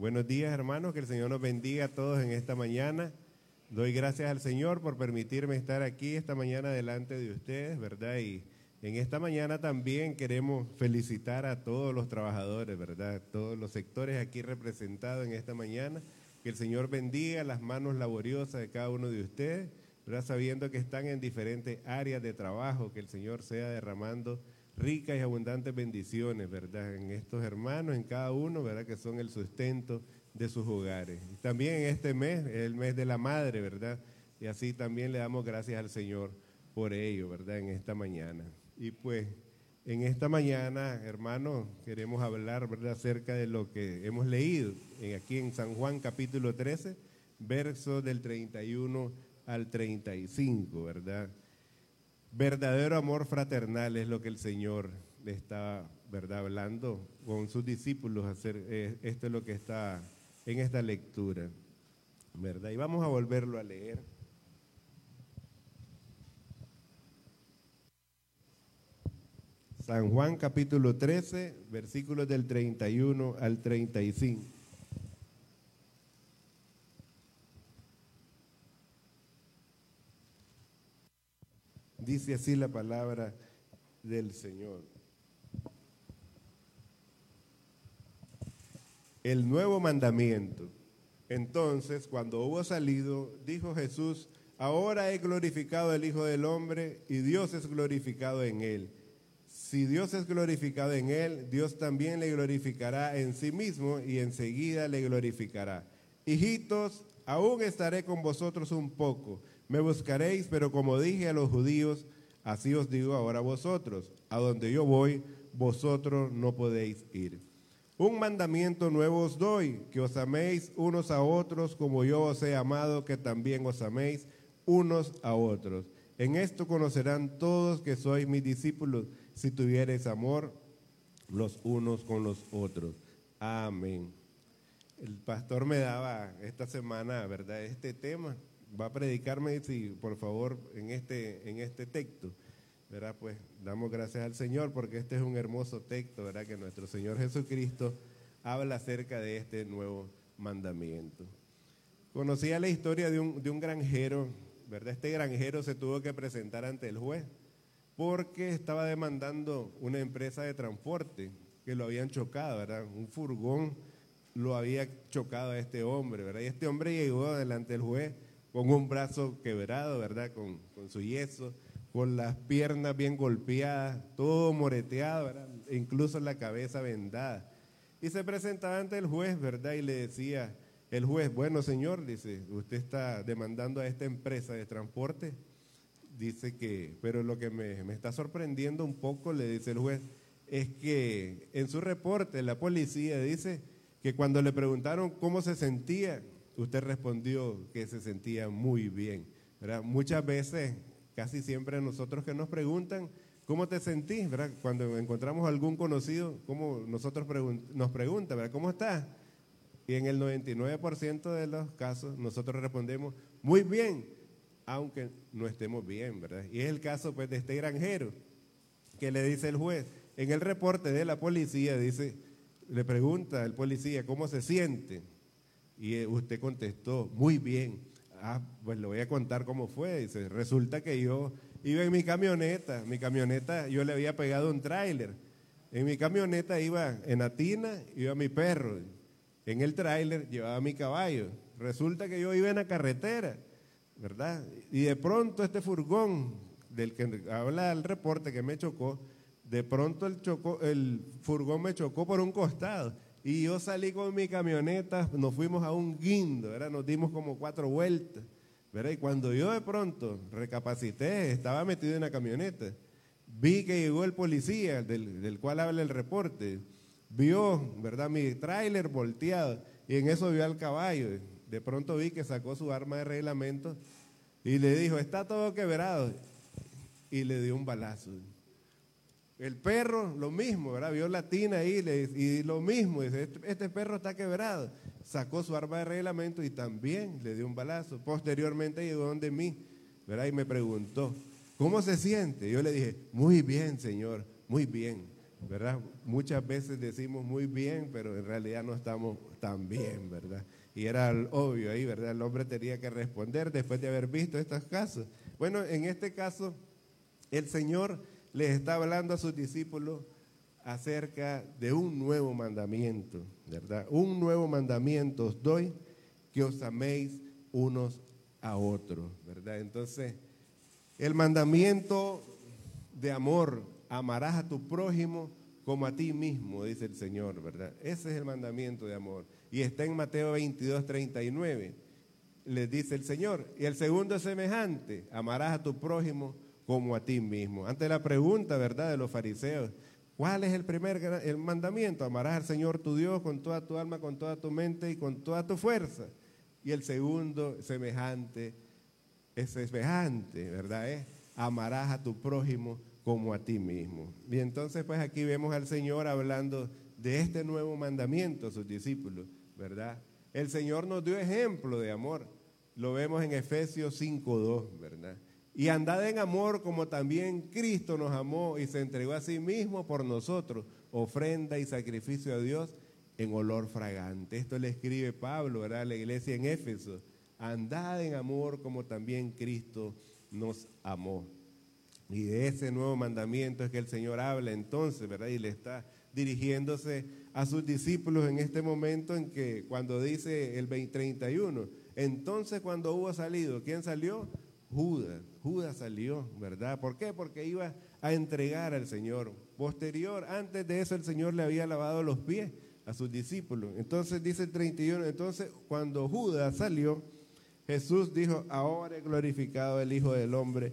Buenos días, hermanos. Que el Señor nos bendiga a todos en esta mañana. Doy gracias al Señor por permitirme estar aquí esta mañana delante de ustedes, ¿verdad? Y en esta mañana también queremos felicitar a todos los trabajadores, ¿verdad? Todos los sectores aquí representados en esta mañana. Que el Señor bendiga las manos laboriosas de cada uno de ustedes, ¿verdad? Sabiendo que están en diferentes áreas de trabajo, que el Señor sea derramando ricas y abundantes bendiciones, ¿verdad? En estos hermanos, en cada uno, ¿verdad? Que son el sustento de sus hogares. También este mes, el mes de la madre, ¿verdad? Y así también le damos gracias al Señor por ello, ¿verdad? En esta mañana. Y pues en esta mañana, hermanos, queremos hablar, ¿verdad? Acerca de lo que hemos leído aquí en San Juan capítulo 13, versos del 31 al 35, ¿verdad? Verdadero amor fraternal es lo que el Señor le está, ¿verdad? Hablando con sus discípulos. Hacer, eh, esto es lo que está en esta lectura, ¿verdad? Y vamos a volverlo a leer. San Juan capítulo 13, versículos del 31 al 35. Dice así la palabra del Señor. El nuevo mandamiento. Entonces, cuando hubo salido, dijo Jesús, ahora he glorificado al Hijo del Hombre y Dios es glorificado en él. Si Dios es glorificado en él, Dios también le glorificará en sí mismo y enseguida le glorificará. Hijitos, aún estaré con vosotros un poco me buscaréis, pero como dije a los judíos, así os digo ahora vosotros, a donde yo voy, vosotros no podéis ir. Un mandamiento nuevo os doy, que os améis unos a otros como yo os he amado, que también os améis unos a otros. En esto conocerán todos que sois mis discípulos, si tuviereis amor los unos con los otros. Amén. El pastor me daba esta semana, ¿verdad?, este tema va a predicarme, si por favor, en este, en este texto, ¿verdad? Pues damos gracias al Señor porque este es un hermoso texto, ¿verdad? Que nuestro Señor Jesucristo habla acerca de este nuevo mandamiento. Conocía la historia de un, de un granjero, ¿verdad? Este granjero se tuvo que presentar ante el juez porque estaba demandando una empresa de transporte que lo habían chocado, ¿verdad? Un furgón lo había chocado a este hombre, ¿verdad? Y este hombre llegó delante del juez con un brazo quebrado, ¿verdad? Con, su yeso, con las piernas bien golpeadas, todo moreteado, ¿verdad? Incluso la cabeza vendada. Y se presentaba ante el juez, ¿verdad? Y le decía, el juez, bueno señor, dice, usted está demandando a esta empresa de transporte. Dice que, pero lo que me, me está sorprendiendo un poco, le dice el juez, es que en su reporte la policía dice que cuando le preguntaron cómo se sentía, usted respondió que se sentía muy bien. ¿verdad? Muchas veces, casi siempre nosotros que nos preguntan, ¿cómo te sentís? ¿verdad? Cuando encontramos algún conocido, ¿cómo nosotros nos pregunta, ¿verdad? ¿cómo estás? Y en el 99% de los casos nosotros respondemos, muy bien, aunque no estemos bien, ¿verdad? Y es el caso pues de este granjero que le dice el juez, en el reporte de la policía dice, le pregunta el policía, ¿cómo se siente? Y eh, usted contestó, muy bien. Ah, pues le voy a contar cómo fue. Dice, resulta que yo iba en mi camioneta, mi camioneta, yo le había pegado un tráiler. En mi camioneta iba en Atina, iba mi perro. En el tráiler llevaba mi caballo. Resulta que yo iba en la carretera, ¿verdad? Y de pronto este furgón del que habla el reporte que me chocó, de pronto el, chocó, el furgón me chocó por un costado y yo salí con mi camioneta, nos fuimos a un guindo, ¿verdad? nos dimos como cuatro vueltas. ¿verdad? Y cuando yo de pronto recapacité, estaba metido en la camioneta, vi que llegó el policía, del, cual habla el reporte, vio ¿verdad? mi tráiler volteado y en eso vio al caballo. De pronto vi que sacó su arma de reglamento y le dijo, está todo quebrado. Y le dio un balazo. El perro, lo mismo, ¿verdad? Vio la tina ahí y lo mismo, dice, este, este, perro está quebrado. Sacó su arma de reglamento y también le dio un balazo. Posteriormente llegó donde mí, ¿verdad? Y me preguntó, ¿cómo se siente? Yo le dije, muy bien, señor, muy bien. ¿verdad? Muchas veces decimos muy bien, pero en realidad no estamos tan bien, ¿verdad? Y era obvio ahí, ¿verdad? El hombre tenía que responder después de haber visto estos casos. Bueno, en este caso, el Señor les está hablando a sus discípulos acerca de un nuevo mandamiento, ¿verdad? Un nuevo mandamiento os doy, que os améis unos a otros, ¿verdad? Entonces, el mandamiento de amor, amarás a tu prójimo como a ti mismo, dice el Señor, ¿verdad? Ese es el mandamiento de amor. Y está en Mateo 22, 39. Les dice el Señor. Y el segundo es semejante, amarás a tu prójimo como a ti mismo. Ante la pregunta, ¿verdad?, de los fariseos, ¿cuál es el primer el mandamiento? Amarás al Señor tu Dios con toda tu alma, con toda tu mente y con toda tu fuerza. Y el segundo, semejante, es semejante, ¿verdad? Es amarás a tu prójimo como a ti mismo. Y entonces pues aquí vemos al Señor hablando de este nuevo mandamiento a sus discípulos, ¿verdad? El Señor nos dio ejemplo de amor. Lo vemos en Efesios 5.2, ¿verdad? Y andad en amor como también Cristo nos amó y se entregó a sí mismo por nosotros, ofrenda y sacrificio a Dios en olor fragante. Esto le escribe Pablo, ¿verdad? La iglesia en Éfeso. Andad en amor como también Cristo nos amó. Y de ese nuevo mandamiento es que el Señor habla entonces, ¿verdad? Y le está dirigiéndose a sus discípulos en este momento en que cuando dice el 2031, entonces cuando hubo salido, ¿quién salió? Judas. Judas salió, ¿verdad? ¿Por qué? Porque iba a entregar al Señor. Posterior, antes de eso el Señor le había lavado los pies a sus discípulos. Entonces dice el 31, entonces cuando Judas salió, Jesús dijo, ahora he glorificado el Hijo del Hombre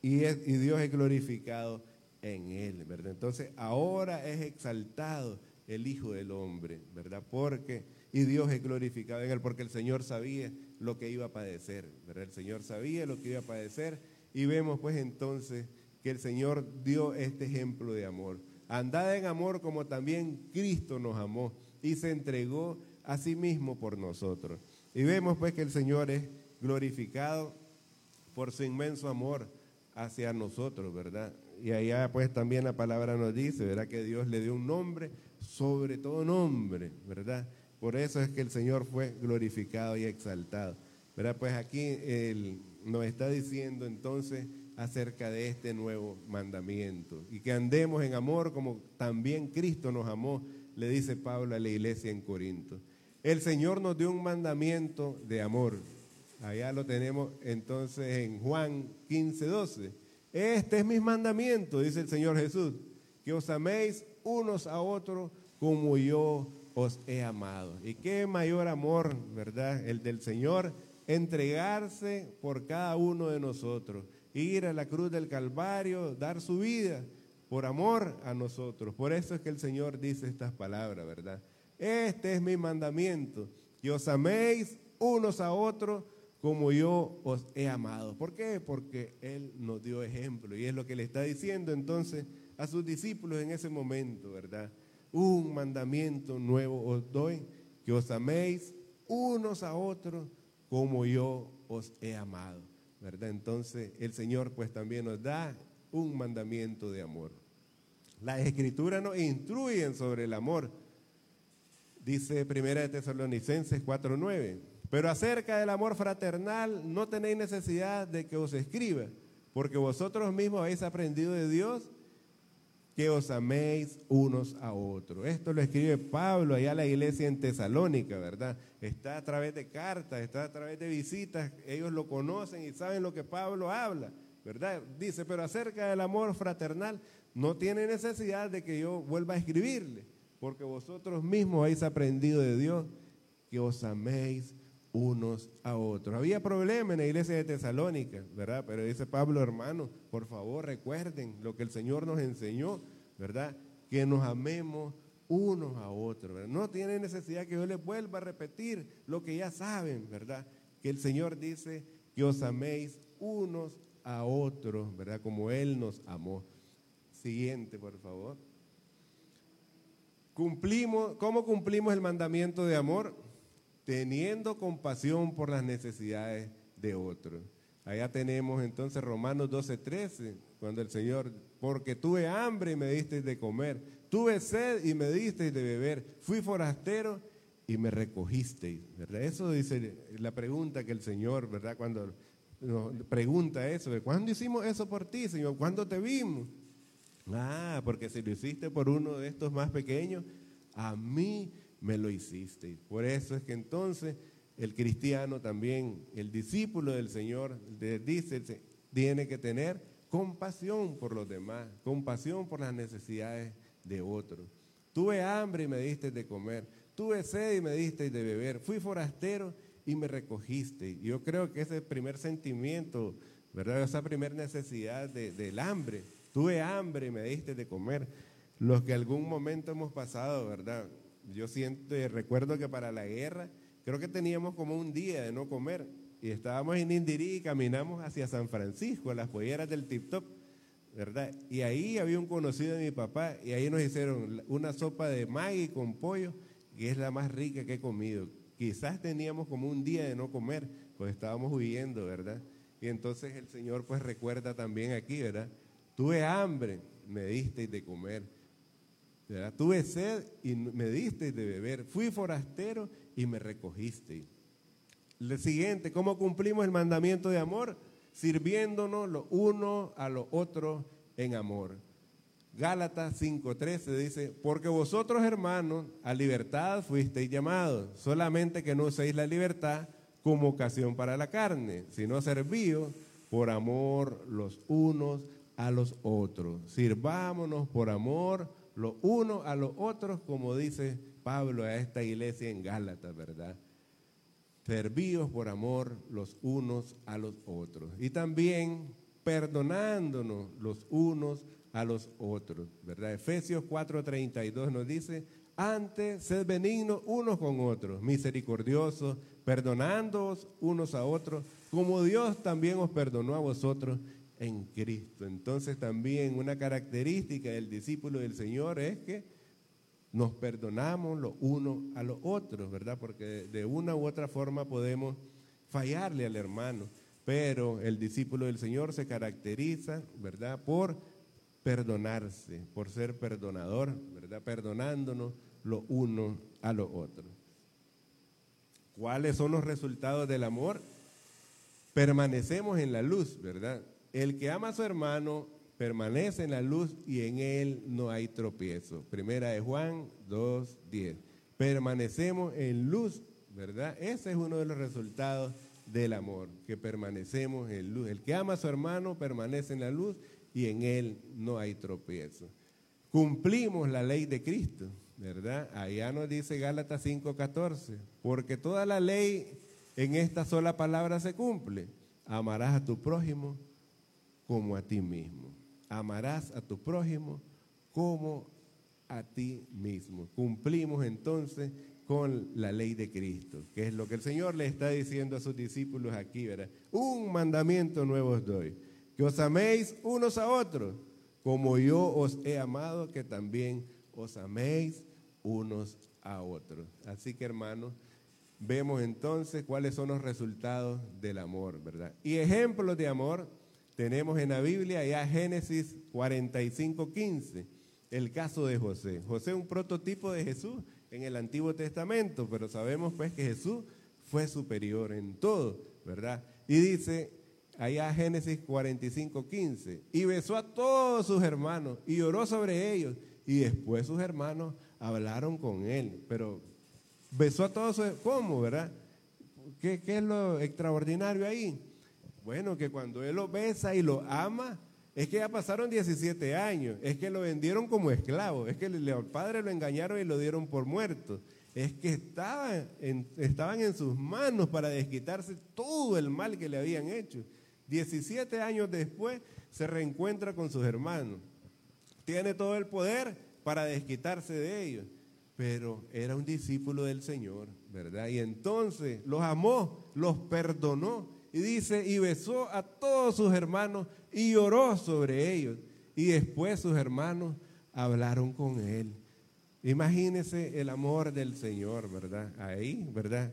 y, y Dios es glorificado en él, ¿verdad? Entonces ahora es exaltado el Hijo del Hombre, ¿verdad? Porque, y Dios es glorificado en él, porque el Señor sabía lo que iba a padecer, ¿verdad? El Señor sabía lo que iba a padecer y vemos pues entonces que el Señor dio este ejemplo de amor. Andad en amor como también Cristo nos amó y se entregó a sí mismo por nosotros. Y vemos pues que el Señor es glorificado por su inmenso amor hacia nosotros, ¿verdad? Y allá pues también la palabra nos dice, ¿verdad? Que Dios le dio un nombre sobre todo nombre, ¿verdad? Por eso es que el Señor fue glorificado y exaltado. ¿Verdad? Pues aquí él nos está diciendo entonces acerca de este nuevo mandamiento y que andemos en amor como también Cristo nos amó, le dice Pablo a la iglesia en Corinto. El Señor nos dio un mandamiento de amor. Allá lo tenemos entonces en Juan 15, 12. Este es mi mandamiento, dice el Señor Jesús, que os améis unos a otros como yo os he amado. Y qué mayor amor, ¿verdad? El del Señor, entregarse por cada uno de nosotros, ir a la cruz del Calvario, dar su vida por amor a nosotros. Por eso es que el Señor dice estas palabras, ¿verdad? Este es mi mandamiento, que os améis unos a otros como yo os he amado. ¿Por qué? Porque Él nos dio ejemplo y es lo que le está diciendo entonces a sus discípulos en ese momento, ¿verdad? Un mandamiento nuevo os doy, que os améis unos a otros como yo os he amado, ¿verdad? Entonces el Señor pues también nos da un mandamiento de amor. Las escrituras nos instruyen sobre el amor. Dice Primera de Tesalonicenses 4:9. Pero acerca del amor fraternal no tenéis necesidad de que os escriba, porque vosotros mismos habéis aprendido de Dios que os améis unos a otros. Esto lo escribe Pablo allá a la iglesia en Tesalónica, ¿verdad? Está a través de cartas, está a través de visitas, ellos lo conocen y saben lo que Pablo habla, ¿verdad? Dice, pero acerca del amor fraternal no tiene necesidad de que yo vuelva a escribirle, porque vosotros mismos habéis aprendido de Dios que os améis unos a otros. Había problemas en la iglesia de Tesalónica, ¿verdad? Pero dice Pablo, hermano, por favor recuerden lo que el Señor nos enseñó, ¿verdad? Que nos amemos unos a otros, No tiene necesidad que yo les vuelva a repetir lo que ya saben, ¿verdad? Que el Señor dice que os améis unos a otros, ¿verdad? Como Él nos amó. Siguiente, por favor. Cumplimos, ¿Cómo cumplimos el mandamiento de amor? Teniendo compasión por las necesidades de otros. Allá tenemos entonces Romanos 12, 13, cuando el Señor, porque tuve hambre y me diste de comer, Tuve sed y me disteis de beber. Fui forastero y me recogisteis. ¿verdad? Eso dice la pregunta que el Señor, ¿verdad? Cuando nos pregunta eso, ¿cuándo hicimos eso por ti, Señor? ¿Cuándo te vimos? Ah, porque si lo hiciste por uno de estos más pequeños, a mí me lo hiciste. Por eso es que entonces el cristiano también, el discípulo del Señor, dice, tiene que tener compasión por los demás, compasión por las necesidades de otros. Tuve hambre y me diste de comer, tuve sed y me diste de beber, fui forastero y me recogiste. Yo creo que ese primer sentimiento, ¿verdad? Esa primera necesidad del hambre, tuve hambre y me diste de comer. Los que algún momento hemos pasado, ¿verdad? Yo siento, recuerdo que para la guerra, creo que teníamos como un día de no comer y estábamos en Indirí y caminamos hacia San Francisco, las polleras del Tip Top. ¿verdad? Y ahí había un conocido de mi papá y ahí nos hicieron una sopa de magui con pollo, que es la más rica que he comido. Quizás teníamos como un día de no comer, pues estábamos huyendo, ¿verdad? Y entonces el Señor pues recuerda también aquí, ¿verdad? Tuve hambre, me disteis de comer. ¿Verdad? Tuve sed y me disteis de beber. Fui forastero y me recogisteis. Lo siguiente, ¿cómo cumplimos el mandamiento de amor? sirviéndonos lo uno a lo otro en amor. Gálatas 5:13 dice, porque vosotros hermanos a libertad fuisteis llamados, solamente que no uséis la libertad como ocasión para la carne, sino servíos por amor los unos a los otros. Sirvámonos por amor los unos a los otros, como dice Pablo a esta iglesia en Gálatas, ¿verdad? servíos por amor los unos a los otros. Y también perdonándonos los unos a los otros, ¿verdad? Efesios 4:32 nos dice, antes sed benignos unos con otros, misericordiosos, perdonándoos unos a otros, como Dios también os perdonó a vosotros en Cristo. Entonces también una característica del discípulo del Señor es que nos perdonamos los unos a los otros, ¿verdad? Porque de una u otra forma podemos fallarle al hermano, pero el discípulo del Señor se caracteriza, ¿verdad? Por perdonarse, por ser perdonador, ¿verdad? Perdonándonos los unos a los otros. ¿Cuáles son los resultados del amor? Permanecemos en la luz, ¿verdad? El que ama a su hermano permanece en la luz y en él no hay tropiezo. Primera de Juan 2.10. Permanecemos en luz, ¿verdad? Ese es uno de los resultados del amor, que permanecemos en luz. El que ama a su hermano permanece en la luz y en él no hay tropiezo. Cumplimos la ley de Cristo, ¿verdad? Allá nos dice Gálatas 5.14, porque toda la ley en esta sola palabra se cumple. Amarás a tu prójimo como a ti mismo amarás a tu prójimo como a ti mismo. Cumplimos entonces con la ley de Cristo, que es lo que el Señor le está diciendo a sus discípulos aquí, ¿verdad? Un mandamiento nuevo os doy, que os améis unos a otros, como yo os he amado, que también os améis unos a otros. Así que hermanos, vemos entonces cuáles son los resultados del amor, ¿verdad? Y ejemplos de amor tenemos en la Biblia ya Génesis 45, 15, el caso de José. José es un prototipo de Jesús en el Antiguo Testamento, pero sabemos pues que Jesús fue superior en todo, ¿verdad? Y dice allá Génesis 45, 15, y besó a todos sus hermanos y oró sobre ellos, y después sus hermanos hablaron con él, pero besó a todos, ¿cómo, verdad? ¿Qué, qué es lo extraordinario ahí? Bueno, que cuando él lo besa y lo ama, es que ya pasaron 17 años, es que lo vendieron como esclavo, es que el padre lo engañaron y lo dieron por muerto, es que estaban en, estaban en sus manos para desquitarse todo el mal que le habían hecho. 17 años después se reencuentra con sus hermanos, tiene todo el poder para desquitarse de ellos, pero era un discípulo del Señor, ¿verdad? Y entonces los amó, los perdonó y dice, y besó a todos sus hermanos y lloró sobre ellos. Y después sus hermanos hablaron con él. Imagínese el amor del Señor, ¿verdad? Ahí, ¿verdad?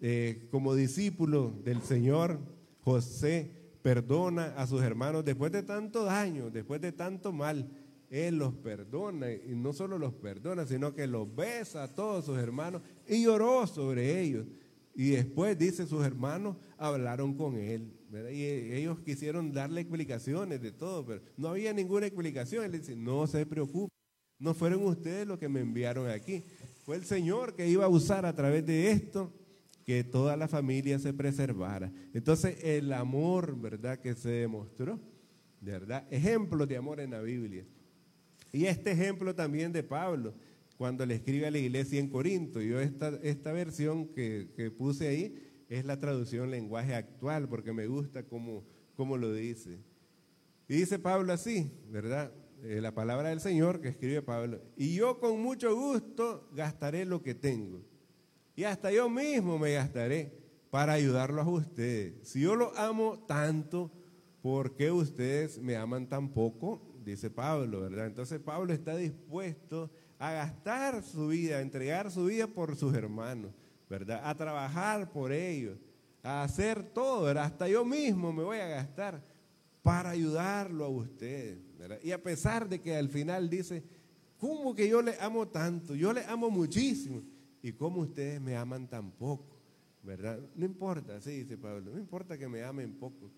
Eh, como discípulo del Señor, José perdona a sus hermanos después de tanto daño, después de tanto mal. Él los perdona y no solo los perdona, sino que los besa a todos sus hermanos y lloró sobre ellos. Y después, dice, sus hermanos hablaron con él. Y ellos quisieron darle explicaciones de todo, pero no había ninguna explicación. Él dice, no se preocupe, no fueron ustedes los que me enviaron aquí. Fue el Señor que iba a usar a través de esto que toda la familia se preservara. Entonces, el amor, ¿verdad?, que se demostró, ¿verdad? Ejemplos de amor en la Biblia. Y este ejemplo también de Pablo, cuando le escribe a la iglesia en Corinto. Yo esta, esta versión que, que puse ahí es la traducción lenguaje actual, porque me gusta cómo, cómo lo dice. Y dice Pablo así, ¿verdad? Eh, la palabra del Señor que escribe Pablo. Y yo con mucho gusto gastaré lo que tengo. Y hasta yo mismo me gastaré para ayudarlos a ustedes. Si yo los amo tanto, ¿por qué ustedes me aman tan poco? Dice Pablo, ¿verdad? Entonces Pablo está dispuesto a gastar su vida, a entregar su vida por sus hermanos. ¿verdad? A trabajar por ellos, a hacer todo, Hasta yo mismo me voy a gastar para ayudarlo a ustedes, Y a pesar de que al final dice, ¿cómo que yo le amo tanto? Yo le amo muchísimo. ¿Y cómo ustedes me aman tan poco? ¿Verdad? No importa, sí, dice Pablo, no importa que me amen poco.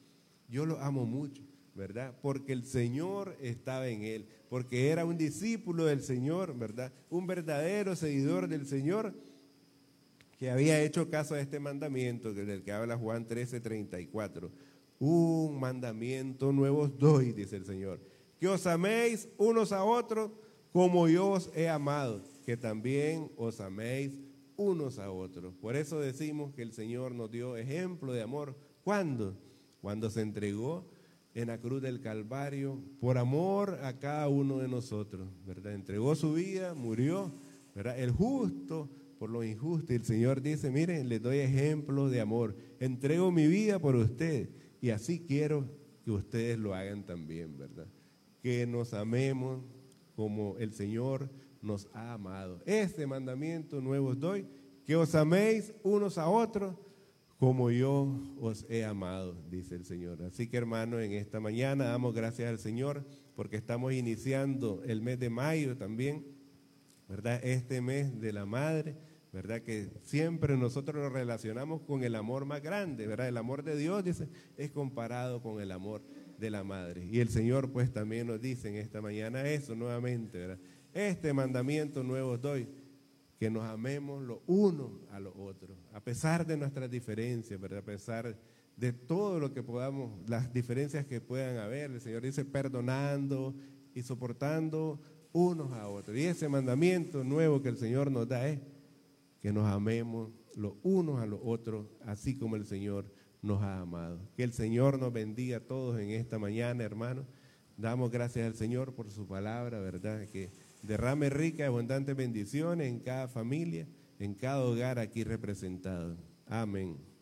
Yo lo amo mucho, ¿verdad? Porque el Señor estaba en él, porque era un discípulo del Señor, ¿verdad? Un verdadero seguidor del Señor que había hecho caso a este mandamiento del que habla Juan 13, 34. Un mandamiento nuevo doy, dice el Señor, que os améis unos a otros como yo os he amado, que también os améis unos a otros. Por eso decimos que el Señor nos dio ejemplo de amor. ¿Cuándo? Cuando se entregó en la cruz del Calvario por amor a cada uno de nosotros, ¿verdad? Entregó su vida, murió, ¿verdad? El justo por lo injusto. Y el Señor dice, miren, les doy ejemplos de amor. Entrego mi vida por ustedes. Y así quiero que ustedes lo hagan también, ¿verdad? Que nos amemos como el Señor nos ha amado. Este mandamiento nuevo os doy, que os améis unos a otros como yo os he amado, dice el Señor. Así que hermanos, en esta mañana damos gracias al Señor porque estamos iniciando el mes de mayo también, ¿verdad? Este mes de la Madre ¿verdad? Que siempre nosotros nos relacionamos con el amor más grande, ¿verdad? El amor de Dios, dice, es comparado con el amor de la madre. Y el Señor, pues, también nos dice en esta mañana eso nuevamente, ¿verdad? Este mandamiento nuevo os doy, que nos amemos los unos a los otros, a pesar de nuestras diferencias, ¿verdad? A pesar de todo lo que podamos, las diferencias que puedan haber. El Señor dice, perdonando y soportando unos a otros. Y ese mandamiento nuevo que el Señor nos da es que nos amemos los unos a los otros, así como el Señor nos ha amado. Que el Señor nos bendiga a todos en esta mañana, hermanos. Damos gracias al Señor por su palabra, ¿verdad? Que derrame rica y abundante bendiciones en cada familia, en cada hogar aquí representado. Amén.